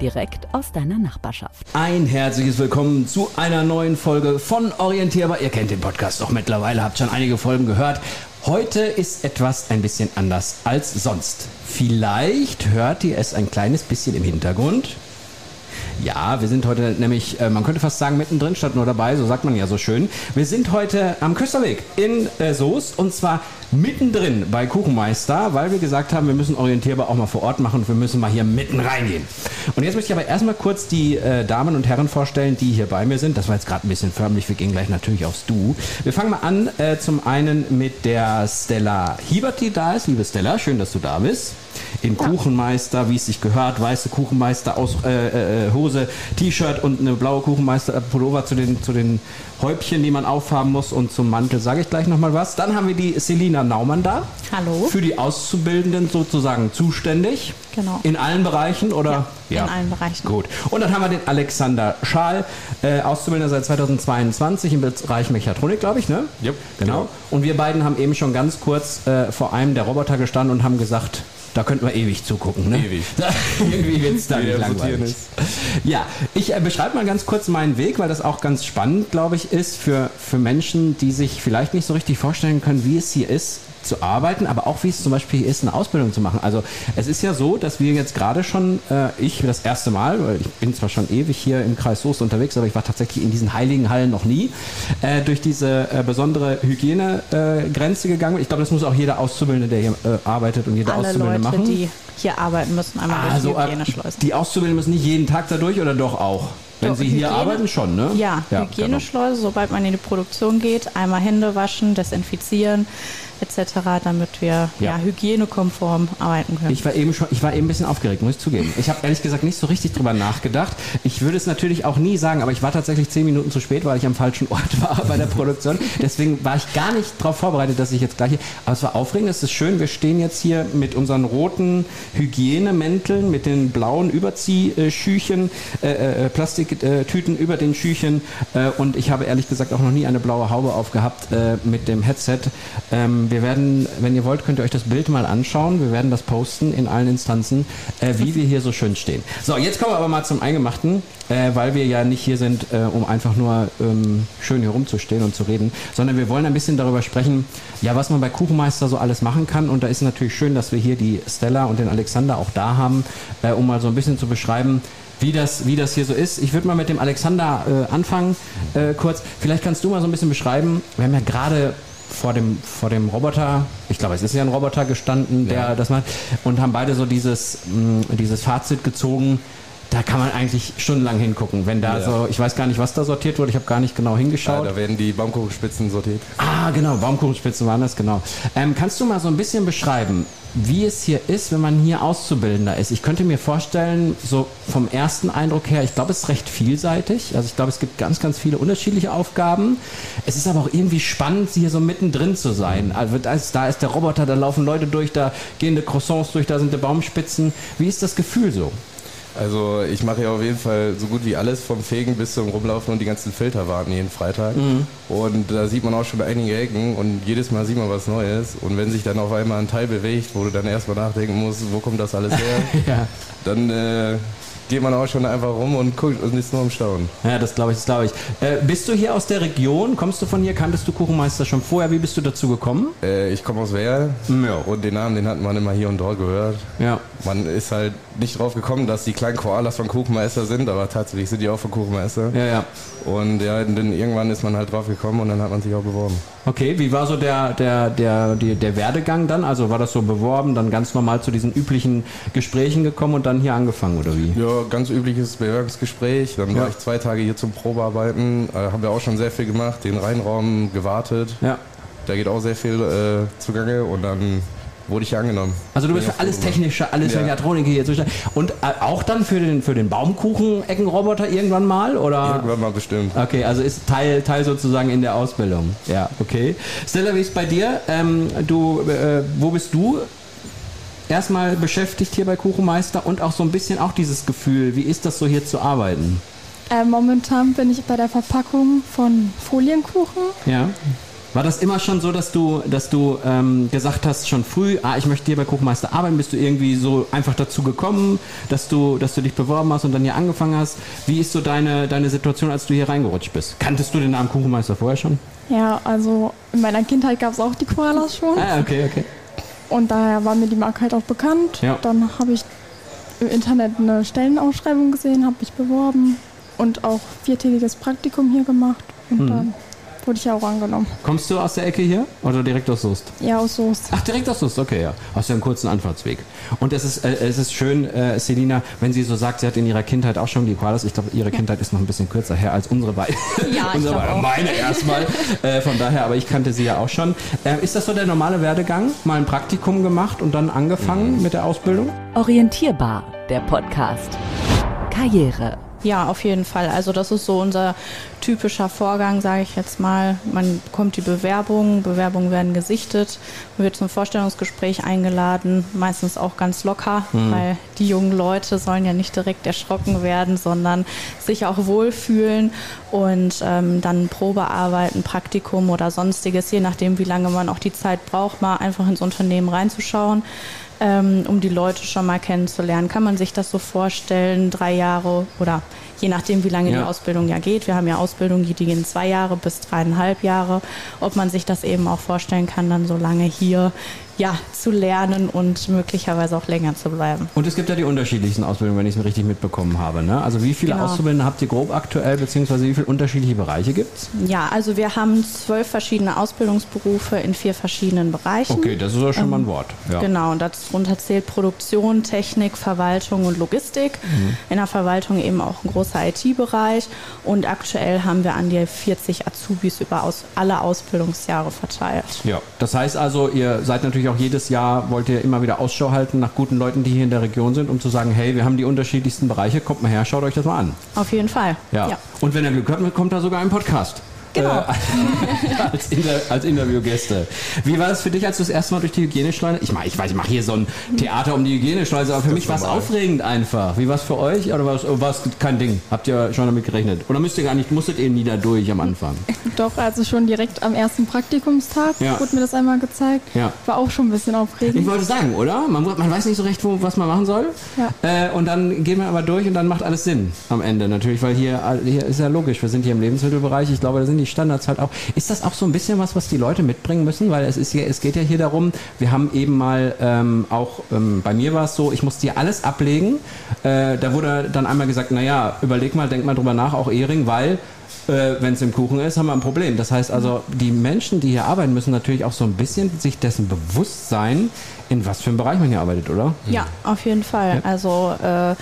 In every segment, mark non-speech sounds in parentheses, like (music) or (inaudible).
Direkt aus deiner Nachbarschaft. Ein herzliches Willkommen zu einer neuen Folge von Orientierbar. Ihr kennt den Podcast doch mittlerweile, habt schon einige Folgen gehört. Heute ist etwas ein bisschen anders als sonst. Vielleicht hört ihr es ein kleines bisschen im Hintergrund. Ja, wir sind heute nämlich, äh, man könnte fast sagen, mittendrin statt nur dabei, so sagt man ja so schön. Wir sind heute am Küsterweg in äh, Soest und zwar mittendrin bei Kuchenmeister, weil wir gesagt haben, wir müssen orientierbar auch mal vor Ort machen und wir müssen mal hier mitten reingehen. Und jetzt möchte ich aber erstmal kurz die äh, Damen und Herren vorstellen, die hier bei mir sind. Das war jetzt gerade ein bisschen förmlich, wir gehen gleich natürlich aufs Du. Wir fangen mal an, äh, zum einen mit der Stella Hiebert, die da ist. Liebe Stella, schön, dass du da bist in Kuchenmeister, wie es sich gehört, weiße Kuchenmeister aus äh, äh, Hose, T-Shirt und eine blaue Kuchenmeister Pullover zu den, zu den Häubchen, die man aufhaben muss und zum Mantel sage ich gleich nochmal was. Dann haben wir die Selina Naumann da. Hallo. Für die Auszubildenden sozusagen zuständig. Genau. In allen Bereichen oder? Ja, in allen Bereichen. Gut. Und dann haben wir den Alexander Schaal, äh, Auszubildender seit 2022 im Bereich Mechatronik, glaube ich, ne? Yep, genau. genau. Und wir beiden haben eben schon ganz kurz äh, vor einem der Roboter gestanden und haben gesagt, da könnten wir ewig zugucken. Ne? Ewig. (laughs) Irgendwie wird es da nicht langweilig. Ist. Ja, ich äh, beschreibe mal ganz kurz meinen Weg, weil das auch ganz spannend, glaube ich, ist für, für Menschen, die sich vielleicht nicht so richtig vorstellen können, wie es hier ist zu arbeiten, aber auch wie es zum Beispiel ist, eine Ausbildung zu machen. Also es ist ja so, dass wir jetzt gerade schon, äh, ich das erste Mal, weil ich bin zwar schon ewig hier im Kreis Soest unterwegs, aber ich war tatsächlich in diesen heiligen Hallen noch nie, äh, durch diese äh, besondere Hygienegrenze Grenze gegangen. Ich glaube, das muss auch jeder Auszubildende, der hier äh, arbeitet und jeder Alle Auszubildende Leute, machen. die hier arbeiten, müssen einmal Also, durch die äh, Hygieneschleuse. die Auszubildenden müssen nicht jeden Tag dadurch oder doch auch? Wenn sie hier Hygiene- arbeiten, schon, ne? Ja, genau. Hygieneschleuse, sobald man in die Produktion geht, einmal Hände waschen, desinfizieren etc., damit wir Ja. ja. hygienekonform arbeiten können. Ich war eben schon, ich war eben ein bisschen aufgeregt, muss ich zugeben. Ich habe ehrlich gesagt nicht so richtig drüber nachgedacht. Ich würde es natürlich auch nie sagen, aber ich war tatsächlich zehn Minuten zu spät, weil ich am falschen Ort war bei der Produktion. Deswegen war ich gar nicht darauf vorbereitet, dass ich jetzt gleich hier. Aber es war aufregend, es ist schön. Wir stehen jetzt hier mit unseren roten Hygienemänteln, mit den blauen Überziehschüchen, äh, äh, Plastiktüten über den Schüchen. Äh, und ich habe ehrlich gesagt auch noch nie eine blaue Haube aufgehabt äh, mit dem Headset. Ähm, wir werden, wenn ihr wollt, könnt ihr euch das Bild mal anschauen. Wir werden das posten in allen Instanzen, äh, wie wir hier so schön stehen. So, jetzt kommen wir aber mal zum Eingemachten, äh, weil wir ja nicht hier sind, äh, um einfach nur ähm, schön hier rumzustehen und zu reden, sondern wir wollen ein bisschen darüber sprechen, ja, was man bei Kuchenmeister so alles machen kann. Und da ist natürlich schön, dass wir hier die Stella und den Alexander auch da haben, äh, um mal so ein bisschen zu beschreiben, wie das, wie das hier so ist. Ich würde mal mit dem Alexander äh, anfangen, äh, kurz. Vielleicht kannst du mal so ein bisschen beschreiben. Wir haben ja gerade vor dem, vor dem Roboter, ich glaube, es ist ja ein Roboter gestanden, der Ja. das macht, und haben beide so dieses, mh, dieses Fazit gezogen. Da kann man eigentlich stundenlang hingucken, wenn da Ja. so, ich weiß gar nicht, was da sortiert wurde, ich habe gar nicht genau Ja, hingeschaut. da werden die Baumkuchenspitzen sortiert. Ah, genau, Baumkuchenspitzen waren das, genau. Ähm, kannst du mal so ein bisschen beschreiben, wie es hier ist, wenn man hier Auszubildender ist? Ich könnte mir vorstellen, so vom ersten Eindruck her, ich glaube, es ist recht vielseitig. Also ich glaube, es gibt ganz, ganz viele unterschiedliche Aufgaben. Es ist aber auch irgendwie spannend, hier so mittendrin zu sein. Also da ist, da ist der Roboter, da laufen Leute durch, da gehen die Croissants durch, da sind die Baumspitzen. Wie ist das Gefühl so? Also ich mache ja auf jeden Fall so gut wie alles vom Fegen bis zum Rumlaufen und die ganzen Filter warten jeden Freitag. Mhm. Und da sieht man auch schon einige Ecken und jedes Mal sieht man was Neues. Und wenn sich dann auf einmal ein Teil bewegt, wo du dann erstmal nachdenken musst, wo kommt das alles her, (laughs) Ja. dann äh, geht man auch schon einfach rum und guckt und ist nur am Staunen. Ja, das glaube ich, das glaube ich. Äh, bist du hier aus der Region? Kommst du von hier? Kanntest du Kuchenmeister schon vorher? Wie bist du dazu gekommen? Äh, ich komme aus Werl Ja. und den Namen, den hat man immer hier und dort gehört. Ja. Man ist halt nicht drauf gekommen, dass die kleinen Koalas von Kuchenmeister sind, aber tatsächlich sind die auch von Kuchenmeister. Ja, ja. Und ja, dann irgendwann ist man halt drauf gekommen und dann hat man sich auch beworben. Okay, wie war so der, der, der, die, der Werdegang dann? Also war das so beworben, dann ganz normal zu diesen üblichen Gesprächen gekommen und dann hier angefangen oder wie? Ja, ganz übliches Bewerbungsgespräch. Dann Ja. war ich zwei Tage hier zum Probearbeiten. Äh, haben wir auch schon sehr viel gemacht, den Reinraum gewartet. Ja. Da geht auch sehr viel äh, zugange und dann wurde ich angenommen. Also du bist für alles Technische, alles Ja. Mechatronik hier zuständig. Und äh, auch dann für den, für den Baumkuchen-Eckenroboter irgendwann mal? Oder? Irgendwann mal bestimmt. Okay, also ist Teil, Teil sozusagen in der Ausbildung. Ja, okay. Stella, wie ist bei dir? Ähm, du, äh, wo bist du erstmal beschäftigt hier bei Kuchenmeister und auch so ein bisschen auch dieses Gefühl, wie ist das so hier zu arbeiten? Äh, momentan bin ich bei der Verpackung von Folienkuchen. Ja. War das immer schon so, dass du, dass du ähm, gesagt hast, schon früh, ah, ich möchte hier bei Kuchenmeister arbeiten? Bist du irgendwie so einfach dazu gekommen, dass du, dass du dich beworben hast und dann hier angefangen hast? Wie ist so deine, deine Situation, als du hier reingerutscht bist? Kanntest du den Namen Kuchenmeister vorher schon? Ja, also in meiner Kindheit gab es auch die Koalas schon. Ah, okay, okay. Und daher war mir die Marke halt auch bekannt. Ja. Dann habe ich im Internet eine Stellenausschreibung gesehen, habe mich beworben und auch viertägiges Praktikum hier gemacht. Und Mhm. dann wurde ich ja auch angenommen. Kommst du aus der Ecke hier oder direkt aus Soest? Ja, aus Soest. Ach, direkt aus Soest, okay, ja. Hast ja einen kurzen Anfahrtsweg. Und es ist, äh, es ist schön, äh, Selina, wenn sie so sagt, sie hat in ihrer Kindheit auch schon die Koalas. Ich glaube, ihre Kindheit ist noch ein bisschen kürzer her als unsere beiden. Ja, (laughs) unsere beiden. Meine erstmal. Äh, von daher, aber ich kannte sie ja auch schon. Äh, ist das so der normale Werdegang? Mal ein Praktikum gemacht und dann angefangen mit der Ausbildung? Orientierbar, der Podcast. Karriere. Ja, auf jeden Fall. Also das ist so unser typischer Vorgang, sage ich jetzt mal. Man bekommt die Bewerbung, Bewerbungen werden gesichtet, man wird zum Vorstellungsgespräch eingeladen, meistens auch ganz locker, weil die jungen Leute sollen ja nicht direkt erschrocken werden, sondern sich auch wohlfühlen und ähm, dann Probearbeiten, Praktikum oder sonstiges, je nachdem, wie lange man auch die Zeit braucht, mal einfach ins Unternehmen reinzuschauen ähm, um die Leute schon mal kennenzulernen. Kann man sich das so vorstellen, drei Jahre oder je nachdem, wie lange Ja. die Ausbildung ja geht. Wir haben ja Ausbildungen, die gehen zwei Jahre bis dreieinhalb Jahre. Ob man sich das eben auch vorstellen kann, dann so lange hier ja, zu lernen und möglicherweise auch länger zu bleiben. Und es gibt ja die unterschiedlichsten Ausbildungen, wenn ich es mir richtig mitbekommen habe. Ne? Also wie viele Genau. Auszubildende habt ihr grob aktuell, beziehungsweise wie viele unterschiedliche Bereiche gibt's? Ja, also wir haben zwölf verschiedene Ausbildungsberufe in vier verschiedenen Bereichen. Okay, das ist ja schon mal ein Wort. Ja. Genau, und darunter zählt Produktion, Technik, Verwaltung und Logistik. Mhm. In der Verwaltung eben auch ein großer IT-Bereich. Und aktuell haben wir an die 40 Azubis über aus, alle Ausbildungsjahre verteilt. Ja, das heißt also, ihr seid natürlich auch jedes Jahr, wollt ihr immer wieder Ausschau halten nach guten Leuten, die hier in der Region sind, um zu sagen, hey, wir haben die unterschiedlichsten Bereiche, kommt mal her, schaut euch das mal an. Auf jeden Fall. Ja. Und wenn ihr Glück habt, kommt da sogar ein Podcast. Genau. Äh, (laughs) als, Inter als Interviewgäste. Wie war es für dich, als du das erste Mal durch die Hygieneschleuse? Ich meine, ich weiß, ich mache hier so ein Theater um die Hygieneschleuse, aber für mich war es aufregend einfach. Wie war es für euch? Oder war es kein Ding? Habt ihr schon damit gerechnet? Oder müsst ihr gar nicht, musstet ihr nie da durch am Anfang? (laughs) Doch, also schon direkt am ersten Praktikumstag Ja. wurde mir das einmal gezeigt. Ja. War auch schon ein bisschen Ich aufregend. wollte sagen, oder? Man, man weiß nicht so recht, wo, was man machen soll. Ja. Äh, und dann gehen wir aber durch und dann macht alles Sinn am Ende. Natürlich, weil hier, hier ist ja logisch, wir sind hier im Lebensmittelbereich. Ich glaube, da sind die Standards halt auch. Ist das auch so ein bisschen was, was die Leute mitbringen müssen? Weil es, ist ja, es geht ja hier darum, wir haben eben mal ähm, auch, ähm, bei mir war es so, ich musste hier alles ablegen. Äh, da wurde dann einmal gesagt, naja, überleg mal, denk mal drüber nach, auch Ehring, weil äh, wenn es im Kuchen ist, haben wir ein Problem. Das heißt also, die Menschen, die hier arbeiten, müssen natürlich auch so ein bisschen sich dessen bewusst sein, in was für einem Bereich man hier arbeitet, oder? Ja, auf jeden Fall. Ja. Also äh,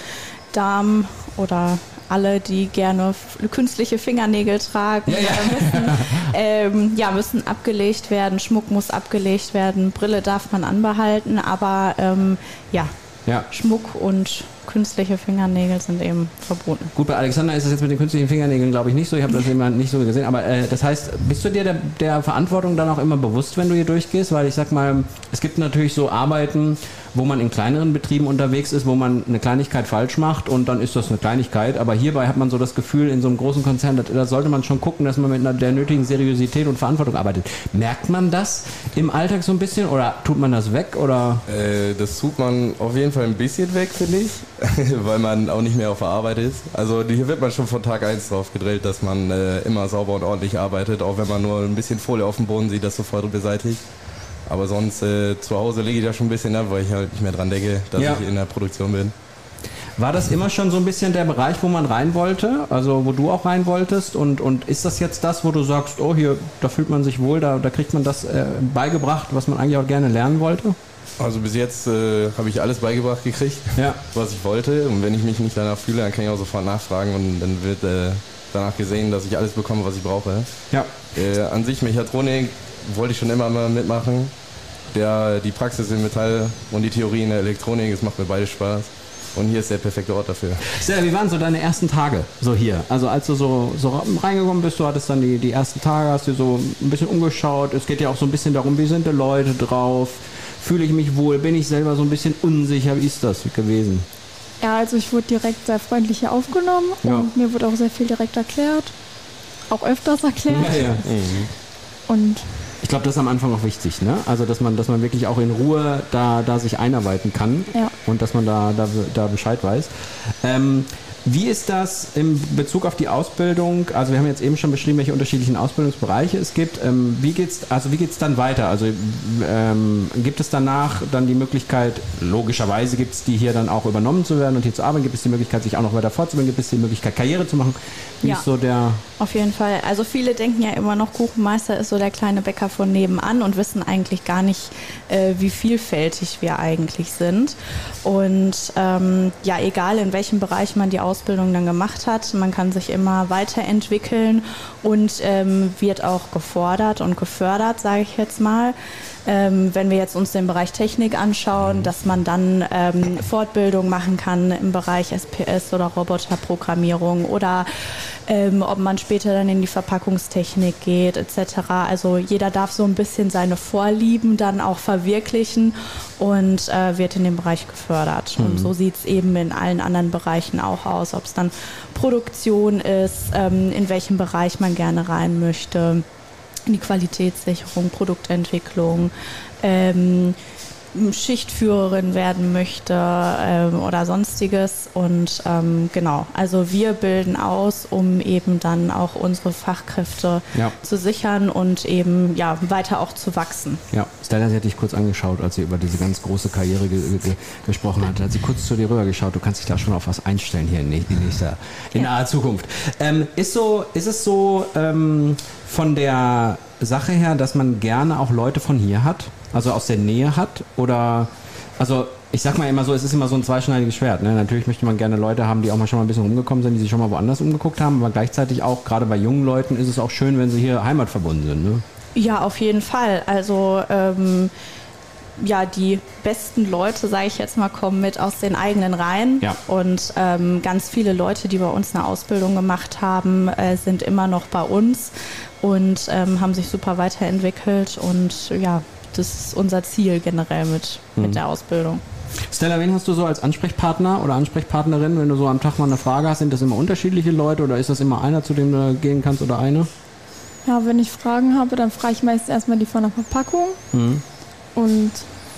Damen oder alle, die gerne künstliche Fingernägel tragen, Ja, ja. äh, müssen, (laughs) ähm, ja, müssen abgelegt werden, Schmuck muss abgelegt werden, Brille darf man anbehalten, aber ähm, ja, Ja. Schmuck und künstliche Fingernägel sind eben verboten. Gut, bei Alexander ist es jetzt mit den künstlichen Fingernägeln, glaube ich, nicht so. Ich habe das immer nicht so gesehen. Aber äh, das heißt, bist du dir der, der Verantwortung dann auch immer bewusst, wenn du hier durchgehst? Weil ich sag mal, es gibt natürlich so Arbeiten, wo man in kleineren Betrieben unterwegs ist, wo man eine Kleinigkeit falsch macht und dann ist das eine Kleinigkeit. Aber hierbei hat man so das Gefühl, in so einem großen Konzern, da, sollte man schon gucken, dass man mit einer, der nötigen Seriosität und Verantwortung arbeitet. Merkt man das im Alltag so ein bisschen oder tut man das weg? Oder? Äh, das tut man auf jeden Fall ein bisschen weg, finde ich, (laughs) weil man auch nicht mehr auf der Arbeit ist. Also hier wird man schon von Tag 1 drauf gedrillt, dass man äh, immer sauber und ordentlich arbeitet, auch wenn man nur ein bisschen Folie auf dem Boden sieht, das sofort beseitigt. Aber sonst äh, zu Hause lege ich da schon ein bisschen ab, weil ich halt nicht mehr dran denke, dass Ja. ich in der Produktion bin. War das immer schon so ein bisschen der Bereich, wo man rein wollte? Also wo du auch rein wolltest? Und, und ist das jetzt das, wo du sagst, oh hier, da fühlt man sich wohl, da, da kriegt man das äh, beigebracht, was man eigentlich auch gerne lernen wollte? Also bis jetzt äh, habe ich alles beigebracht gekriegt, Ja. was ich wollte. Und wenn ich mich nicht danach fühle, dann kann ich auch sofort nachfragen und dann wird äh, danach gesehen, dass ich alles bekomme, was ich brauche. Ja. Äh, an sich Mechatronik wollte ich schon immer mal mitmachen. der, die Praxis in Metall und die Theorie in der Elektronik. Es macht mir beide Spaß. Und hier ist der perfekte Ort dafür. Stella, wie waren so deine ersten Tage so hier? Also als du so, so reingekommen bist, du hattest dann die, die ersten Tage, hast du so ein bisschen umgeschaut. Es geht ja auch so ein bisschen darum, wie sind die Leute drauf? Fühle ich mich wohl? Bin ich selber so ein bisschen unsicher? Wie ist das gewesen? Ja, also ich wurde direkt sehr freundlich hier aufgenommen Ja. und mir wurde auch sehr viel direkt erklärt. Auch öfters erklärt. ja. Und Ich glaube, das ist am Anfang auch wichtig, ne? Also, dass man, dass man wirklich auch in Ruhe da, da sich einarbeiten kann Ja. und dass man da, da, da Bescheid weiß. Ähm, wie ist das im Bezug auf die Ausbildung? Also wir haben jetzt eben schon beschrieben, welche unterschiedlichen Ausbildungsbereiche es gibt. Ähm, wie geht's, also wie geht's dann weiter? Also ähm, gibt es danach dann die Möglichkeit, logischerweise gibt es die hier dann auch übernommen zu werden und hier zu arbeiten? Gibt es die Möglichkeit, sich auch noch weiter fortzubilden? Gibt es die Möglichkeit, Karriere zu machen? Wie Ja. ist so der Auf jeden Fall. Also viele denken ja immer noch, Kuchenmeister ist so der kleine Bäcker von nebenan und wissen eigentlich gar nicht, äh, wie vielfältig wir eigentlich sind. Und ähm, ja, egal in welchem Bereich man die Ausbildung dann gemacht hat, man kann sich immer weiterentwickeln und ähm, wird auch gefordert und gefördert, sage ich jetzt mal. Ähm, wenn wir jetzt uns den Bereich Technik anschauen, dass man dann ähm, Fortbildung machen kann im Bereich SPS oder Roboterprogrammierung oder ähm, ob man später dann in die Verpackungstechnik geht etc. Also jeder darf so ein bisschen seine Vorlieben dann auch verwirklichen und äh, wird in dem Bereich gefördert. Und so sieht es eben in allen anderen Bereichen auch aus, ob es dann Produktion ist, ähm, in welchem Bereich man gerne rein möchte in die Qualitätssicherung, Produktentwicklung, ähm, Schichtführerin werden möchte ähm, oder sonstiges. Und ähm, genau, also wir bilden aus, um eben dann auch unsere Fachkräfte Ja. zu sichern und eben ja weiter auch zu wachsen. Ja, Stella, sie hat dich kurz angeschaut, als sie über diese ganz große Karriere ge ge gesprochen hat. Hat sie kurz zu dir rübergeschaut. Du kannst dich da schon auf was einstellen hier in, nä- in nächster, in naher Zukunft. Ähm, ist so, ist es so ähm, von der Sache her, dass man gerne auch Leute von hier hat, also aus der Nähe hat, oder also ich sag mal immer so, es ist immer so ein zweischneidiges Schwert. Ne? Natürlich möchte man gerne Leute haben, die auch mal schon mal ein bisschen rumgekommen sind, die sich schon mal woanders umgeguckt haben, aber gleichzeitig auch, gerade bei jungen Leuten, ist es auch schön, wenn sie hier heimatverbunden sind. Ne? Ja, auf jeden Fall. Also ähm, ja, die besten Leute, sage ich jetzt mal, kommen mit aus den eigenen Reihen. Ja. Und ähm, ganz viele Leute, die bei uns eine Ausbildung gemacht haben, äh, sind immer noch bei uns und ähm, haben sich super weiterentwickelt. Und ja, das ist unser Ziel generell mit, mit der Ausbildung. Stella, wen hast du so als Ansprechpartner oder Ansprechpartnerin, wenn du so am Tag mal eine Frage hast? Sind das immer unterschiedliche Leute oder ist das immer einer, zu dem du gehen kannst oder eine? ja, wenn ich Fragen habe, dann frage ich meistens erstmal die von der Verpackung. Und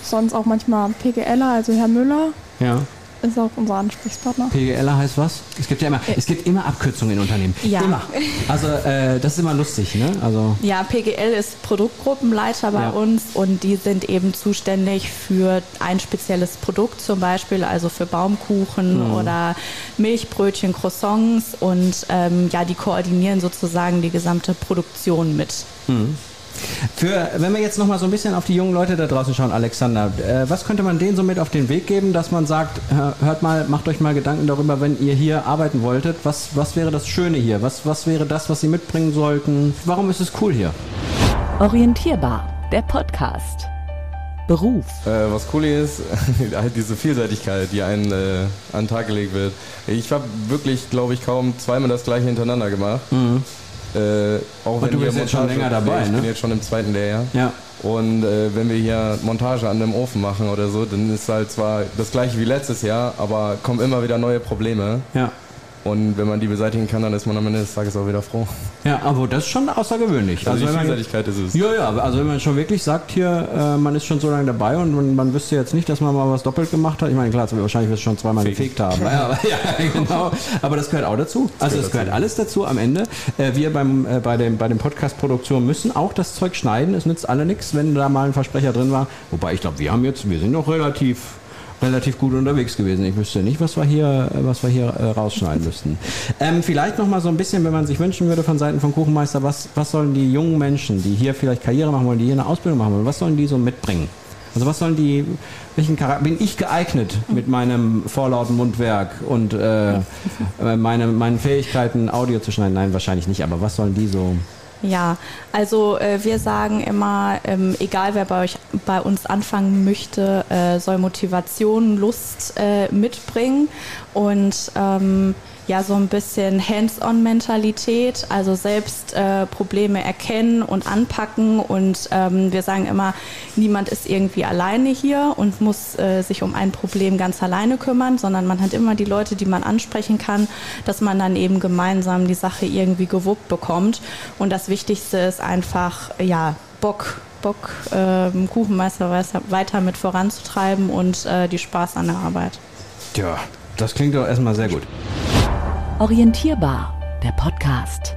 sonst auch manchmal PGLer, also Herr Müller Ja. Ist auch unser Ansprechpartner. PGLer heißt was? Es gibt ja immer, es gibt immer Abkürzungen in Unternehmen. Ja. Immer. Also äh, das ist immer lustig, ne? Also Ja, PGL ist Produktgruppenleiter bei Ja. uns und die sind eben zuständig für ein spezielles Produkt zum Beispiel, also für Baumkuchen Mhm. oder Milchbrötchen, Croissants und ähm, ja, die koordinieren sozusagen die gesamte Produktion mit. Für, wenn wir jetzt noch mal so ein bisschen auf die jungen Leute da draußen schauen, Alexander, äh, was könnte man denen so mit auf den Weg geben, dass man sagt, hör- hört mal, macht euch mal Gedanken darüber, wenn ihr hier arbeiten wolltet, was, was wäre das Schöne hier? Was, was wäre das, was sie mitbringen sollten? Warum ist es cool hier? Orientierbar, der Podcast. Beruf. Äh, was cool hier ist, (laughs) halt diese Vielseitigkeit, die einen äh, an den Tag gelegt wird. Ich habe wirklich, glaube ich, kaum zweimal das gleiche hintereinander gemacht. Äh, auch wenn du bist jetzt schon länger dabei, Ich ne? bin jetzt schon im zweiten Lehrjahr. Ja. Und äh, wenn wir hier Montage an einem Ofen machen oder so, dann ist halt zwar das gleiche wie letztes Jahr, aber kommen immer wieder neue Probleme. Ja. Und wenn man die beseitigen kann, dann ist man am Ende des Tages auch wieder froh. Ja, aber das ist schon außergewöhnlich. Also, die wenn man- Vielseitigkeit ist es. Ja, ja, also wenn man schon wirklich sagt hier, äh, man ist schon so lange dabei und man, man wüsste jetzt nicht, dass man mal was doppelt gemacht hat. Ich meine, klar, wahrscheinlich wirst du schon zweimal Fegen. gefegt haben. Ja, aber, ja, (laughs) genau. Aber das gehört auch dazu. Also es gehört gehört alles dazu am Ende. Äh, wir beim, äh, bei dem, bei dem Podcast-Produktion müssen auch das Zeug schneiden. Es nützt alle nichts, wenn da mal ein Versprecher drin war. Wobei ich glaube, wir haben jetzt, wir sind noch relativ relativ gut unterwegs gewesen. Ich wüsste nicht, was wir hier, äh, was wir hier äh, rausschneiden müssten. Ähm, vielleicht noch mal so ein bisschen, wenn man sich wünschen würde von Seiten von Kuchenmeister, was, was sollen die jungen Menschen, die hier vielleicht Karriere machen wollen, die hier eine Ausbildung machen wollen, was sollen die so mitbringen? Also was sollen die, welchen Charakter, bin ich geeignet mit meinem vorlauten Mundwerk und äh, äh, meine, meinen Fähigkeiten, Audio zu schneiden? Nein, wahrscheinlich nicht, aber was sollen die so? Ja, also äh, wir sagen immer, ähm, egal wer bei euch bei uns anfangen möchte, äh, soll Motivation, Lust äh, mitbringen und ähm, ja so ein bisschen Hands-on-Mentalität, also selbst äh, Probleme erkennen und anpacken. Und ähm, wir sagen immer, niemand ist irgendwie alleine hier und muss äh, sich um ein Problem ganz alleine kümmern, sondern man hat immer die Leute, die man ansprechen kann, dass man dann eben gemeinsam die Sache irgendwie gewuppt bekommt. Und das Wichtigste ist einfach, ja, Bock Bock, äh, Kuchenmeister weiter mit voranzutreiben und äh, die Spaß an der Arbeit. Tja, das klingt doch erstmal sehr gut. Orientierbar, der Podcast.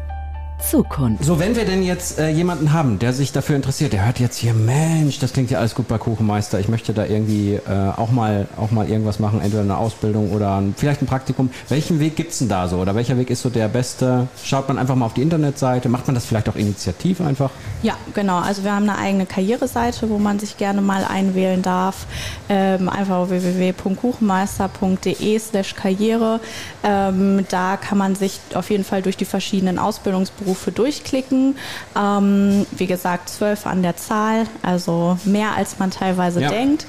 Zukunft. So, wenn wir denn jetzt äh, jemanden haben, der sich dafür interessiert, der hört jetzt hier, Mensch, das klingt ja alles gut bei Kuchenmeister, ich möchte da irgendwie äh, auch, mal, auch mal irgendwas machen, entweder eine Ausbildung oder ein, vielleicht ein Praktikum. Welchen Weg gibt es denn da so? Oder welcher Weg ist so der beste? Schaut man einfach mal auf die Internetseite, macht man das vielleicht auch initiativ einfach? Ja, genau. Also wir haben eine eigene Karriereseite, wo man sich gerne mal einwählen darf. Ähm, einfach www.kuchenmeister.de slash Karriere. Ähm, da kann man sich auf jeden Fall durch die verschiedenen Ausbildungsberufe Berufe durchklicken. Ähm, wie gesagt, zwölf an der Zahl, also mehr als man teilweise ja. denkt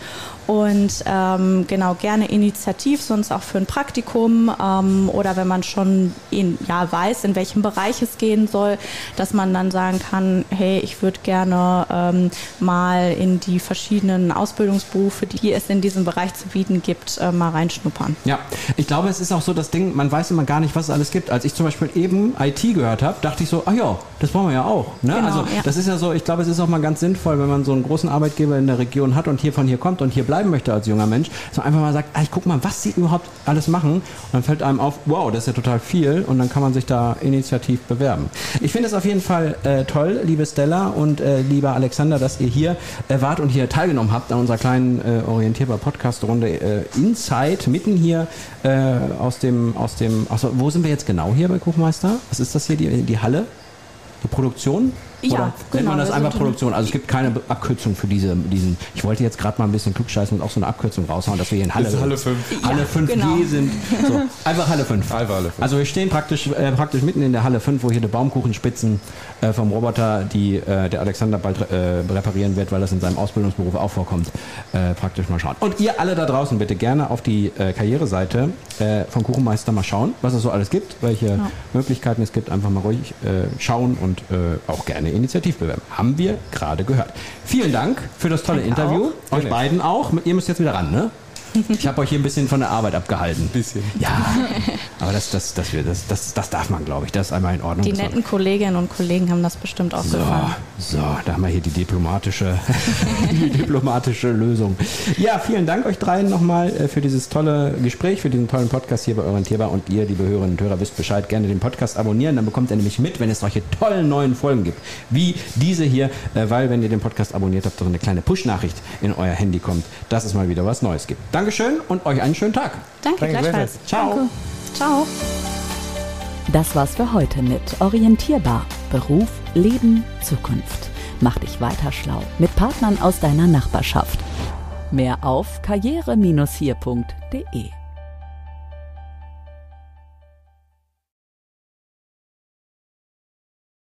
und ähm, genau gerne initiativ, sonst auch für ein Praktikum ähm, oder wenn man schon in, ja, weiß, in welchem Bereich es gehen soll, dass man dann sagen kann, hey, ich würde gerne ähm, mal in die verschiedenen Ausbildungsberufe, die es in diesem Bereich zu bieten gibt, äh, mal reinschnuppern. Ja, ich glaube, es ist auch so das Ding, man weiß immer gar nicht, was es alles gibt. Als ich zum Beispiel eben IT gehört habe, dachte ich so, ach ja, das brauchen wir ja auch. Ne? Genau, also ja. das ist ja so, ich glaube, es ist auch mal ganz sinnvoll, wenn man so einen großen Arbeitgeber in der Region hat und hier von hier kommt und hier bleibt bleiben möchte als junger Mensch, dass man einfach mal sagt, ich guck mal, was sie überhaupt alles machen. Und dann fällt einem auf, wow, das ist ja total viel und dann kann man sich da initiativ bewerben. Ich finde es auf jeden Fall äh, toll, liebe Stella und äh, lieber Alexander, dass ihr hier äh, wart und hier teilgenommen habt an unserer kleinen äh, orientierbar Podcast-Runde äh, Inside, mitten hier äh, aus dem, aus dem, aus, wo sind wir jetzt genau hier bei Kuchmeister? Was ist das hier, die, die Halle? Die Produktion? Ja, Oder genau, nennt man das einfach Produktion? Also es gibt keine Abkürzung für diese, diesen. Ich wollte jetzt gerade mal ein bisschen klugscheißen und auch so eine Abkürzung raushauen, dass wir hier in Halle, Halle 5 Halle ja, 5G genau. sind. So, (laughs) einfach Halle 5. Einfach Halle 5. Also wir stehen praktisch, äh, praktisch mitten in der Halle 5, wo hier die Baumkuchenspitzen äh, vom Roboter, die äh, der Alexander bald äh, reparieren wird, weil das in seinem Ausbildungsberuf auch vorkommt, äh, praktisch mal schauen. Und ihr alle da draußen bitte gerne auf die äh, Karriereseite von Kuchenmeister mal schauen, was es so alles gibt, welche ja. Möglichkeiten es gibt. Einfach mal ruhig schauen und auch gerne initiativ bewerben. Haben wir gerade gehört. Vielen Dank für das tolle Interview. Auch. Euch beiden auch. Ihr müsst jetzt wieder ran, ne? Ich habe euch hier ein bisschen von der Arbeit abgehalten. Ein bisschen. Ja, aber das, das, das, das, das, das darf man, glaube ich. Das ist einmal in Ordnung. Die netten Kolleginnen und Kollegen haben das bestimmt auch so, gefallen. So, da haben wir hier die diplomatische, (laughs) die diplomatische Lösung. Ja, vielen Dank euch dreien nochmal äh, für dieses tolle Gespräch, für diesen tollen Podcast hier bei Orientierbar. Und ihr, liebe Hörerinnen und Hörer, wisst Bescheid. Gerne den Podcast abonnieren. Dann bekommt ihr nämlich mit, wenn es solche tollen neuen Folgen gibt. Wie diese hier, äh, weil wenn ihr den Podcast abonniert habt, so eine kleine Push-Nachricht in euer Handy kommt, dass es mal wieder was Neues gibt. Danke Dankeschön und euch einen schönen Tag. Danke, Danke gleichfalls. Ciao. Danke. Ciao. Das war's für heute mit Orientierbar. Beruf, Leben, Zukunft. Mach dich weiter schlau mit Partnern aus deiner Nachbarschaft. Mehr auf karriere-hier.de